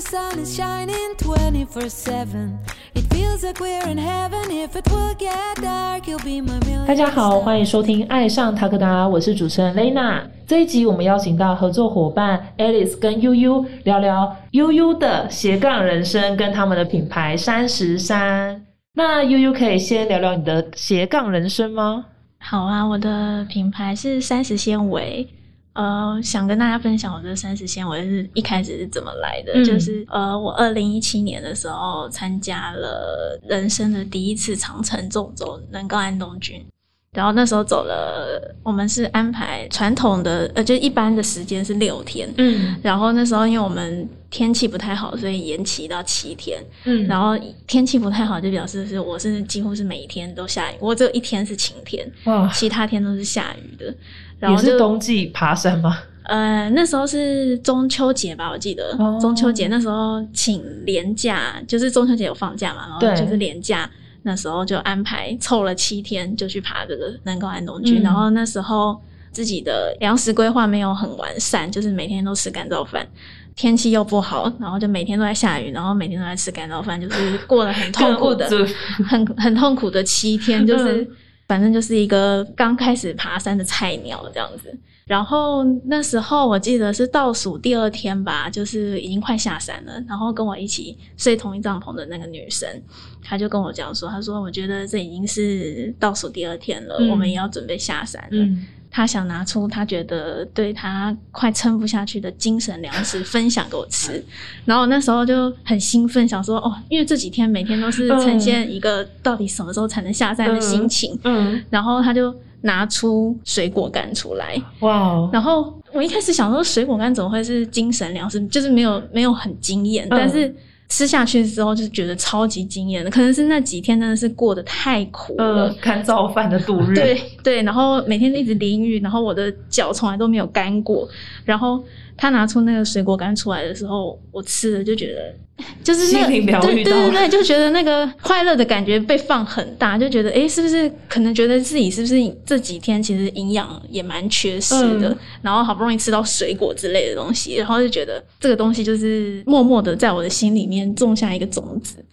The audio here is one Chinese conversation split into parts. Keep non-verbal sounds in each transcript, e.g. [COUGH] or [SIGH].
the sun is shining 24 7. It feels like we're in heaven. If it will get dark, you'll be my million. 大家好，欢迎收听《爱上塔克达》，我是主持人 Lena。这一集我们邀请到合作伙伴 Alice 跟悠悠聊聊悠悠的斜杠人生跟他们的品牌三十三。那悠悠可以先聊聊你的斜杠人生吗？好啊，我的品牌是三十纤维。呃，想跟大家分享我这三十纤维是一开始是怎么来的，嗯。就是呃，我二零一七年的时候参加了人生的第一次长城纵走能够安东军，然后那时候走了，我们是安排传统的呃，就一般的时间是六天，嗯。然后那时候因为我们天气不太好，所以延期到七天，嗯。然后天气不太好就表示是我是几乎是每一天都下雨，我只有一天是晴天，哇，其他天都是下雨的。然也后就是冬季爬山吗？呃，那时候是中秋节吧，我记得、哦。中秋节那时候请年假，就是中秋节有放假嘛，然后就是年假，那时候就安排凑了七天就去爬这个南高安东军，嗯。然后那时候自己的粮食规划没有很完善，就是每天都吃干燥饭。天气又不好，然后就每天都在下雨，然后每天都在吃干燥饭，就是过了很痛苦的。[LAUGHS] 很很痛苦的七天，就是、嗯反正就是一个刚开始爬山的菜鸟这样子。然后那时候我记得是倒数第二天吧，就是已经快下山了。然后跟我一起睡同一帐篷的那个女生，她就跟我讲说：“她说我觉得这已经是倒数第二天了，嗯我们也要准备下山了。嗯她想拿出他觉得对他快撑不下去的精神粮食分享给我吃，然后我那时候就很兴奋，想说哦，因为这几天每天都是呈现一个到底什么时候才能下山的心情，嗯，然后他就拿出水果干出来，哇哦，然后我一开始想说水果干怎么会是精神粮食，就是没有没有很惊艳，嗯。但是。吃下去之后就觉得超级惊艳的，可能是那几天真的是过得太苦了，嗯，看造饭的度日，[LAUGHS] 对对，然后每天一直淋雨，然后我的脚从来都没有干过。然后他拿出那个水果干出来的时候，我吃了就觉得，就是那个心灵疗对愈对对对，就觉得那个快乐的感觉被放很大，就觉得哎，是不是可能觉得自己是不是这几天其实营养也蛮缺失的，嗯然后好不容易吃到水果之类的东西，然后就觉得这个东西就是默默的在我的心里面种下一个种子。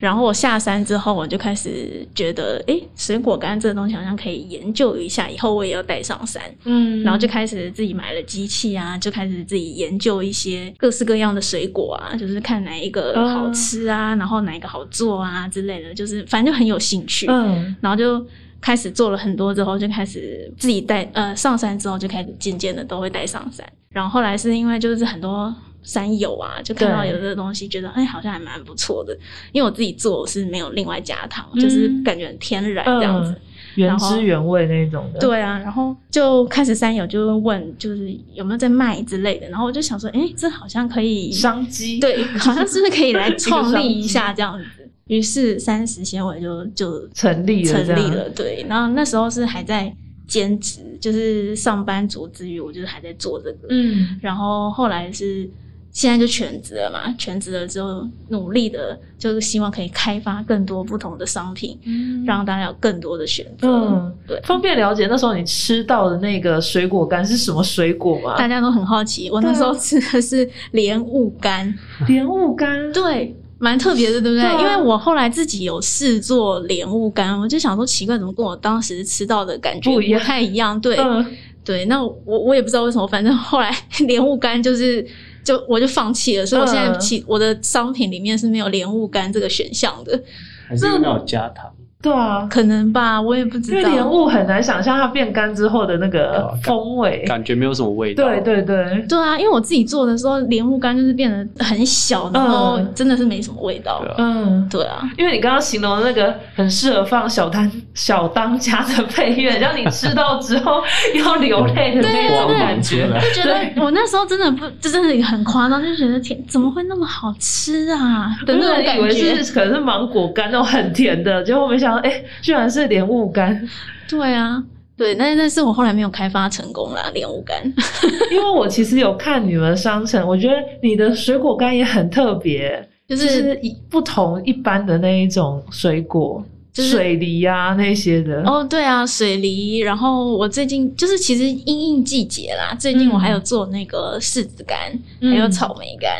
然后我下山之后，我就开始觉得，哎，水果干这个东西好像可以研究一下，以后我也要带上山。嗯，然后就开始自己买了机器啊，就开始自己研究一些各式各样的水果啊，就是看哪一个好吃啊，然后哪一个好做啊之类的，就是反正就很有兴趣。嗯然后就开始做了很多之后，就开始自己带呃上山之后就开始渐渐的都会带上山。然后后来是因为就是很多山友啊，就看到有这个东西，觉得哎好像还蛮不错的。因为我自己做我是没有另外加糖，嗯就是感觉很天然这样子。嗯，原汁原味那种的，，对啊，然后就开始山友就会问，就是有没有在卖之类的，然后我就想说，哎，这好像可以，商机，对，好像是不是可以来创立一下这样子？[LAUGHS] 于是三十纤维就就成立了成立了，对。然后那时候是还在兼职，就是上班族之余，我就是还在做这个。嗯然后后来是现在就全职了嘛，全职了之后努力的，就是希望可以开发更多不同的商品，让大家有更多的选择。嗯，对。方便了解那时候你吃到的那个水果干是什么水果吗？大家都很好奇，我那时候吃的是莲雾干，莲雾干，对，蛮特别的，对不对？对啊因为我后来自己有试做莲雾干，我就想说奇怪，怎么跟我当时吃到的感觉不一样太一样？对、嗯，对，那我我也不知道为什么，反正后来 [LAUGHS] 莲雾干就是。就我就放弃了，所以我现在嗯。其我的商品里面是没有莲雾干这个选项的，还是因为那有加糖，对啊，可能吧，我也不知道。因为莲雾很难想象它变干之后的那个啊风味，感觉没有什么味道。对对对，对啊，因为我自己做的时候，莲雾干就是变得很小，然后嗯真的是没什么味道。对啊嗯。对啊，因为你刚刚形容的那个很适合放小当小当家的配乐，让你吃到之后要流泪的那种感觉。就觉得我那时候真的不，就真的很夸张，就觉得天怎么会那么好吃啊的那种以为感觉。是可能是芒果干那种很甜的，结果没想到，哎、居然是莲雾干。对啊，对，但但是我后来没有开发成功啦，莲雾干。[LAUGHS] 因为我其实有看你们商城，我觉得你的水果干也很特别，就就是是一不同一般的那一种水果。就是水梨啊那些的。哦，对啊，水梨。然后我最近就是其实因应季节啦，最近我还有做那个柿子干，嗯还有草莓干，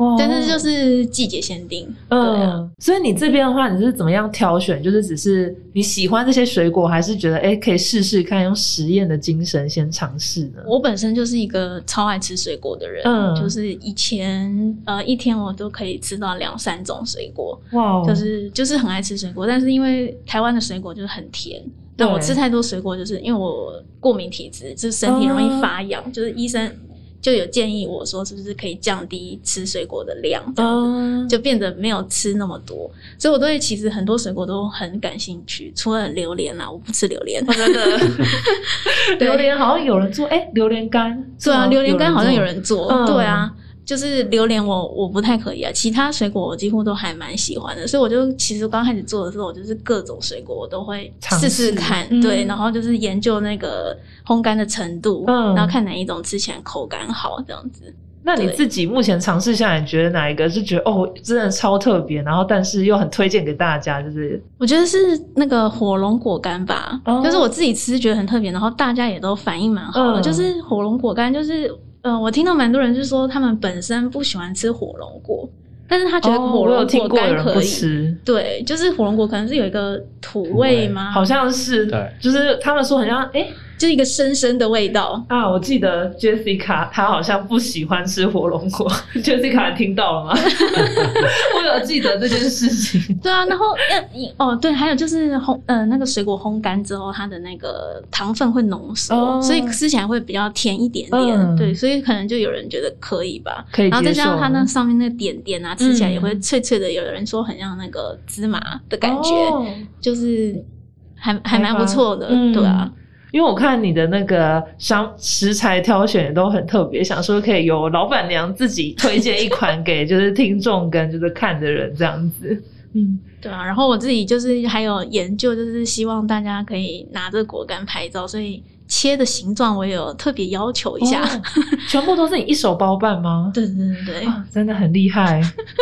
哇但是就是季节限定。对啊，嗯，所以你这边的话，你是怎么样挑选？就是只是你喜欢这些水果，还是觉得哎可以试试看，用实验的精神先尝试呢？我本身就是一个超爱吃水果的人，嗯就是以前呃一天我都可以吃到两三种水果，哇哦，就是就是很爱吃水果，但是因为台湾的水果就是很甜，那对我吃太多水果，就是因为我过敏体质，就是身体容易发痒，就是医生就有建议我说，是不是可以降低吃水果的量，这样子。嗯，就变得没有吃那么多，所以我对其实很多水果都很感兴趣，除了榴莲啦，我不吃榴莲。真的 [LAUGHS] [LAUGHS] 榴莲好像有人做，哎，榴莲干，对啊，榴莲干好像有人做，嗯对啊，就是榴莲我我不太可以啊，其他水果我几乎都还蛮喜欢的，所以我就其实刚开始做的时候，我就是各种水果我都会尝试试试看，嗯对，然后就是研究那个烘干的程度，嗯然后看哪一种吃起来口感好，这样子。那你自己目前尝试下来，你觉得哪一个是觉得哦，真的超特别，然后但是又很推荐给大家？就是我觉得是那个火龙果干吧，哦就是我自己吃觉得很特别，然后大家也都反应蛮好的。嗯就是火龙果干，就是呃，我听到蛮多人就说他们本身不喜欢吃火龙果，但是他觉得火龙果可以。对，就是火龙果可能是有一个土味吗？好像是，对就是他们说很像，哎、就是一个深深的味道。啊，我记得 Jessica 她好像不喜欢吃火龙果，[LAUGHS] Jessica 你听到了吗？[LAUGHS] 我有记得这件事情。对啊，然后要哦，对，还有就是烘呃那个水果烘干之后，它的那个糖分会浓缩，哦所以吃起来会比较甜一点点。嗯对，所以可能就有人觉得可以吧。可以然后再加上它那上面那个点点啊，吃起来也会嗯脆脆的。有人说很像那个芝麻的感觉，哦就是还还蛮不错的，嗯对啊。因为我看你的那个商食材挑选也都很特别，想说可以由老板娘自己推荐一款给就是听众跟就是看的人这样子。嗯，对啊，然后我自己就是还有研究，就是希望大家可以拿着果干拍照，所以切的形状我也有特别要求一下。哦全部都是你一手包办吗？[LAUGHS] 对对对对，啊，真的很厉害，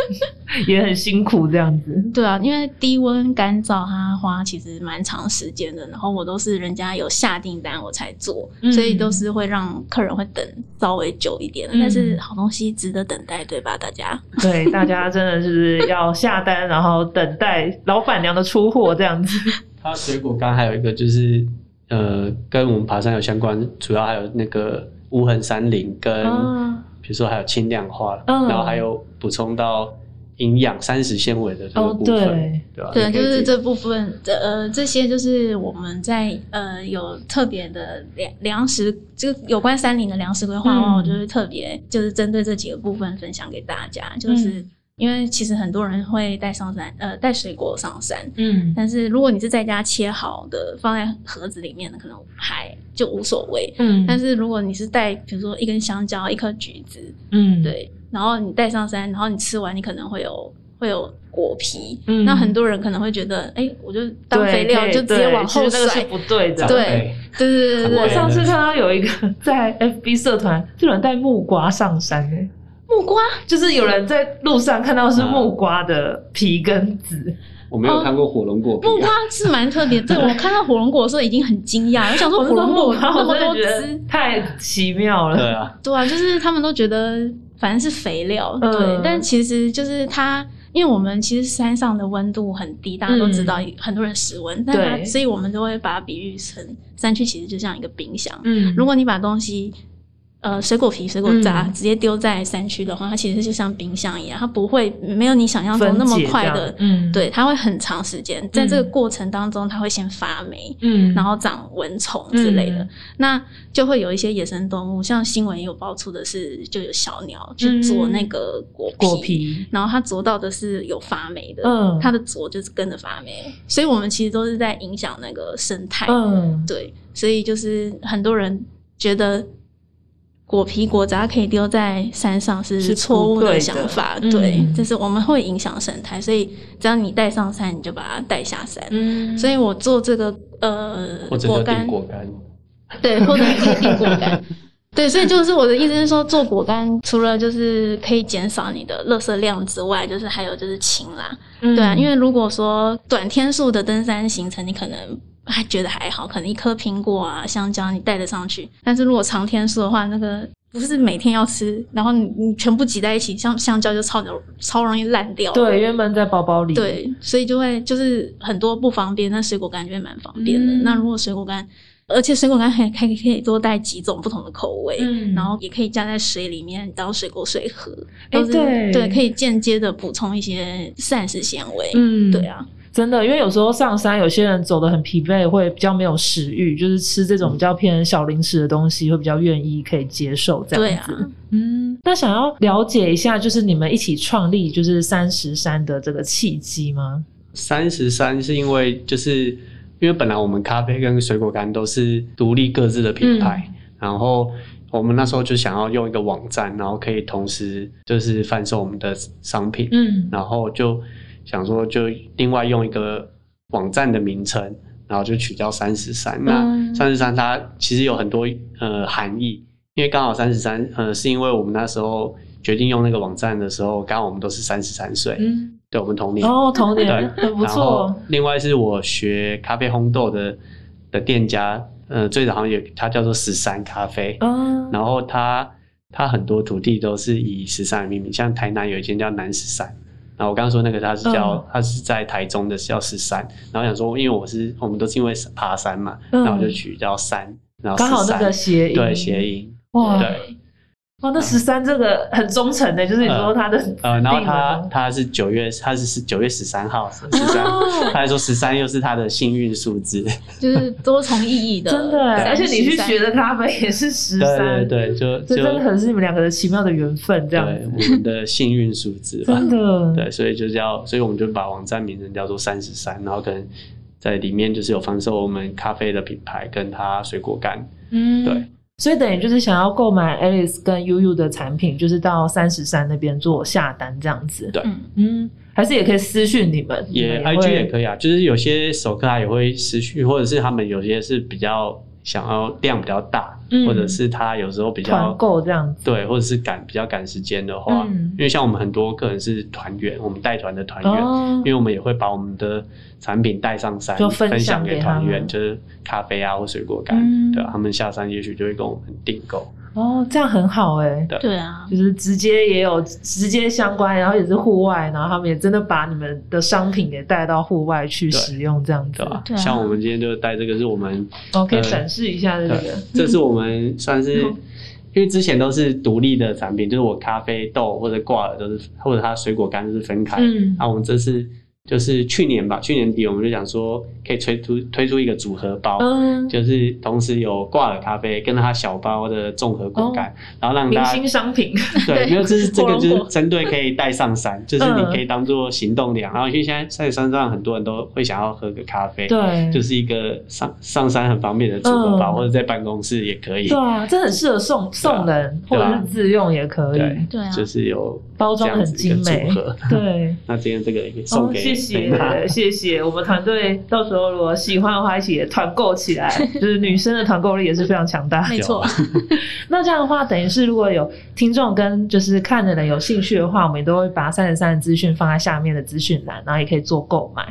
[LAUGHS] 也很辛苦这样子。对啊，因为低温干燥它花其实蛮长时间的，然后我都是人家有下订单我才做，嗯所以都是会让客人会等稍微久一点，嗯但是好东西值得等待，对吧？大家 [LAUGHS] 对，大家真的是要下单，然后等待老板娘的出货这样子。它水果干还有一个就是呃，跟我们爬山有相关，主要还有那个无痕山林跟、啊比如说还有轻量化，嗯然后还有补充到营养膳食纤维的这个哦部分，对对吧？对，就是这部分，这呃这些就是我们在呃有特别的粮粮食，就有关山林的粮食规划的话，嗯我就是特别就是针对这几个部分分享给大家，就是。嗯因为其实很多人会带上山，呃，带水果上山，嗯但是如果你是在家切好的放在盒子里面的，可能还就无所谓。嗯但是如果你是带，比如说一根香蕉、一颗橘子，嗯，对，然后你带上山，然后你吃完，你可能会有会有果皮，嗯那很多人可能会觉得，哎，我就当肥料就直接往后甩那个是甩。不对的。长对辈对对对对对，我上次看到有一个 [LAUGHS] 在 FB 社团，就有人带木瓜上山诶、木瓜？就是有人在路上看到是木瓜的皮跟籽，我没有看过火龙果皮、啊，木瓜是蛮特别，对 [LAUGHS] 我看到火龙果的时候已经很惊讶，[LAUGHS] 我想说我火龙果木瓜那么多我真的觉得汁，太奇妙了。对啊，对啊，就是他们都觉得反正是肥料，嗯。对，但其实就是它。因为我们其实山上的温度很低，大家都知道，很多人室温，但它对。所以我们都会把它比喻成山区其实就像一个冰箱。嗯。如果你把东西，呃，水果皮、水果渣、嗯。直接丢在山区的话，它其实就像冰箱一样，它不会没有你想象中那么快的嗯。对，它会很长时间，在这个过程当中，它会先发霉，嗯。然后长蚊虫之类的，嗯。那就会有一些野生动物，像新闻也有爆出的是，就有小鸟去啄那个果果皮，然后它啄到的是有发霉的，嗯。它的啄就是跟着发霉，所以我们其实都是在影响那个生态，嗯，对，所以就是很多人觉得。果皮果渣可以丢在山上是是错误的的想法，嗯对，就是我们会影响生态，所以只要你带上山，你就把它带下山。嗯所以我做这个呃果干，果干，对，或者是硬果干。对，所以就是我的意思是说，做果干除了就是可以减少你的垃圾量之外，就是还有就是勤啦。嗯对啊，因为如果说短天数的登山行程，你可能还觉得还好，可能一颗苹果啊、香蕉你带得上去。但是如果长天数的话，那个不是每天要吃，然后你你全部挤在一起，像香蕉就超超容易烂掉。对，因为闷在包包里。，对，所以就会就是很多不方便，那水果干就会蛮方便的。嗯那如果水果干，而且水果干还还可以多带几种不同的口味，嗯然后也可以加在水里面当水果水喝，哎对对，可以间接的补充一些膳食纤维。嗯，对啊，真的，因为有时候上山，有些人走得很疲惫，会比较没有食欲，就是吃这种比较偏小零食的东西，会比较愿意可以接受这对啊样子。，嗯，那想要了解一下，就是你们一起创立就是三十三的这个契机吗？三十三是因为就是因为本来我们咖啡跟水果干都是独立各自的品牌，嗯然后我们那时候就想要用一个网站，然后可以同时就是贩售我们的商品，嗯然后就想说就另外用一个网站的名称，然后就取叫三十三。那嗯。三十三它其实有很多呃含义，因为刚好三十三呃是因为我们那时候决定用那个网站的时候，刚好我们都是三十三岁，嗯，对我们同年。哦，童对，年很不错。另外是我学咖啡烘豆的的店家，呃，最早好像有它叫做十三咖啡，嗯，然后它它很多土地都是以十三为命名，像台南有一间叫南十三，然后我刚刚说那个他是叫、嗯。它是在台中的叫十三，然后想说因为我是我们都是因为爬山嘛，嗯然后就取叫山，然后刚好那个谐音，对谐音，哇，对。哇，那十三这个很忠诚的，就是你说他的呃，然后他他是九月，他是九月十三号，十三、哦。[LAUGHS] 他还说十三又是他的幸运数字，就是多重意义的，[LAUGHS] 真的欸，而且你去学的的咖啡也是十对三，对对，就就这真的很是你们两个的奇妙的缘分，这样对，我们的幸运数字吧 [LAUGHS] 真，的，对，所以就叫，所以我们就把网站名称叫做三十三，然后可能在里面就是有贩售我们咖啡的品牌跟它水果干，嗯，对。所以等于就是想要购买 Alice 跟 UU 的产品，就是到三十三那边做下单这样子。对嗯，嗯，还是也可以私讯你们，也 IG 也可以啊，就是有些首客他也会私讯，或者是他们有些是比较想要量比较大，嗯。或者是他有时候比较团购这样子。对，或者是赶比较赶时间的话，嗯。因为像我们很多客人是团员，我们带团的团员，哦。因为我们也会把我们的产品带上山，就分分享享给团员，就是咖啡啊或水果干，嗯。对啊，他们下山也许就会跟我们订购，哦，这样很好哎、对对啊，就是直接也有直接相关，然后也是户外，然后他们也真的把你们的商品也带到户外去使用，这样子对。吧？对啊像我们今天就带这个是我们，哦，可以呃展示一下这个对，这是我们算是。因为之前都是独立的产品，就是我咖啡豆或者挂耳都是，或者它水果干都是分开。嗯那我们这次就是去年吧，去年底我们就想说可以推出推出一个组合包，嗯，就是同时有挂耳咖啡跟它小包的综合果干，然后让明大家星商品，对，没有，这是这个就是针对可以带上山，就是你嗯。可以当做行动粮。然后因为现在在山上很多人都会想要喝个咖啡，对，就是一个上上山很方便的组合包，嗯。或者在办公室也可以。对啊，这很适合送送人，或者是自用也可以，对对啊。就是有包装很精美。[LAUGHS] 对。那今天这个也可以送哦，给谢谢谢谢，我们团队到时候如果喜欢的话，一起也团购起来，[LAUGHS] 就是女生的团购力也是非常强大。没错，[LAUGHS] 那这样的话，等于是如果有听众跟就是看的人有兴趣的话，我们也都会把三十三的资讯放在下面的资讯栏，然后也可以做购买。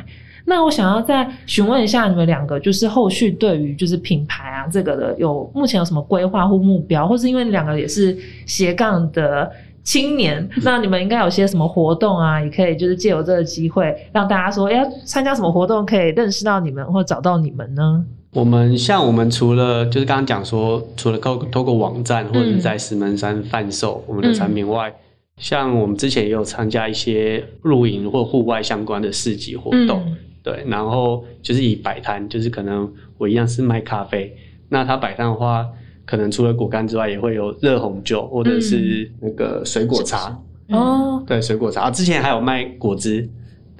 那我想要再询问一下你们两个，就是后续对于就是品牌啊这个的有目前有什么规划或目标，或是因为你两个也是斜杠的青年，那你们应该有些什么活动啊，也可以就是借由这个机会让大家说，哎、要参加什么活动可以认识到你们或找到你们呢？我们像我们除了就是刚刚讲说，除了透透过网站或者在石门山贩售我们的产品外，像我们之前也有参加一些露营或户外相关的市集活动，嗯。对，然后就是以摆摊，就是可能我一样是卖咖啡，那他摆摊的话，可能除了果干之外，也会有热红酒或者是那个水果茶，嗯，哦，对，水果茶。啊，之前还有卖果汁。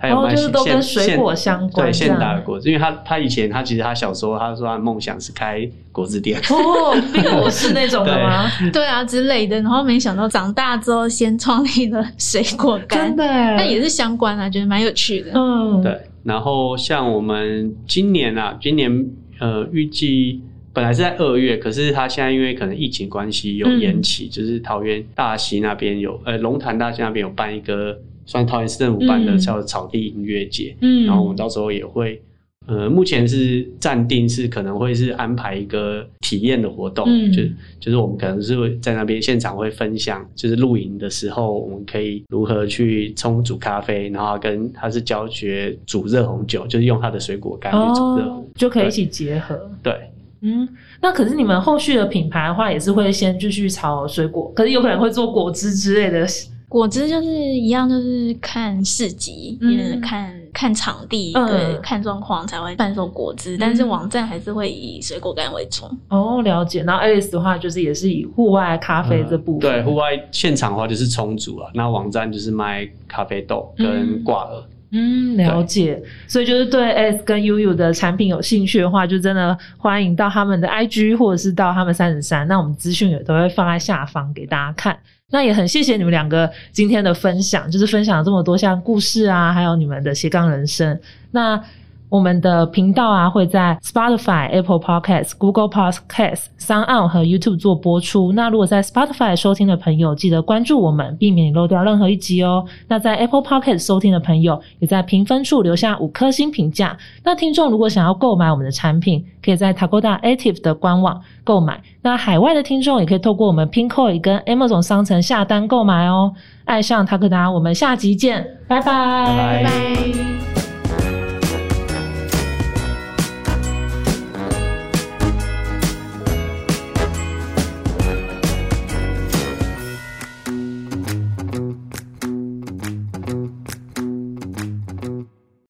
他有哦卖现就是都跟现水果相关对现打的果汁，因为他他以前他其实他小时候他说他的梦想是开果汁店，哦，冰果是那种的吗？[LAUGHS] 对。啊之类的，然后没想到长大之后先创立了水果干。真，的。耶，那也是相关啊，觉得蛮有趣的。嗯，对，然后像我们今年啊，今年呃预计本来是在二月，可是它现在因为可能疫情关系有嗯延期，就是桃园大溪那边有，呃，龙潭大溪那边有办一个，算桃园市政府办的嗯叫草地音乐节，嗯然后我们到时候也会。呃，目前是暂定是可能会是安排一个体验的活动，嗯就就是我们可能是会在那边现场会分享，就是露营的时候我们可以如何去冲煮咖啡，然后跟他是教学煮热红酒，就是用他的水果干去煮热红哦，就可以一起结合。对，嗯，那可是你们后续的品牌的话，也是会先继续炒水果，可是有可能会做果汁之类的。果汁就是一样，就是看市集，嗯也看看场地，嗯对，看状况才会贩售果汁。但是网站还是会以水果干为主。哦，了解。然后 Alice 的话，就是也是以户外咖啡这部分。对，户外现场的话就是冲煮啊，那网站就是卖咖啡豆跟挂耳。嗯，了解。所以就是对 S 跟 UU 的产品有兴趣的话，就真的欢迎到他们的 IG 或者是到他们三十三，那我们资讯也都会放在下方给大家看。那也很谢谢你们两个今天的分享，就是分享了这么多像故事啊，还有你们的斜杠人生。那我们的频道啊会在 Spotify、Apple Podcasts、Google Podcasts、Sound 和 YouTube 做播出。那如果在 Spotify 收听的朋友，记得关注我们，避免你漏掉任何一集哦。那在 Apple Podcast 收听的朋友，也在评分处留下五颗星评价。那听众如果想要购买我们的产品，可以在 Takoda Active 的官网购买。那海外的听众也可以透过我们 Pinkoi 跟 Amazon 商城下单购买哦。爱上 Takoda，我们下集见，拜拜拜拜拜。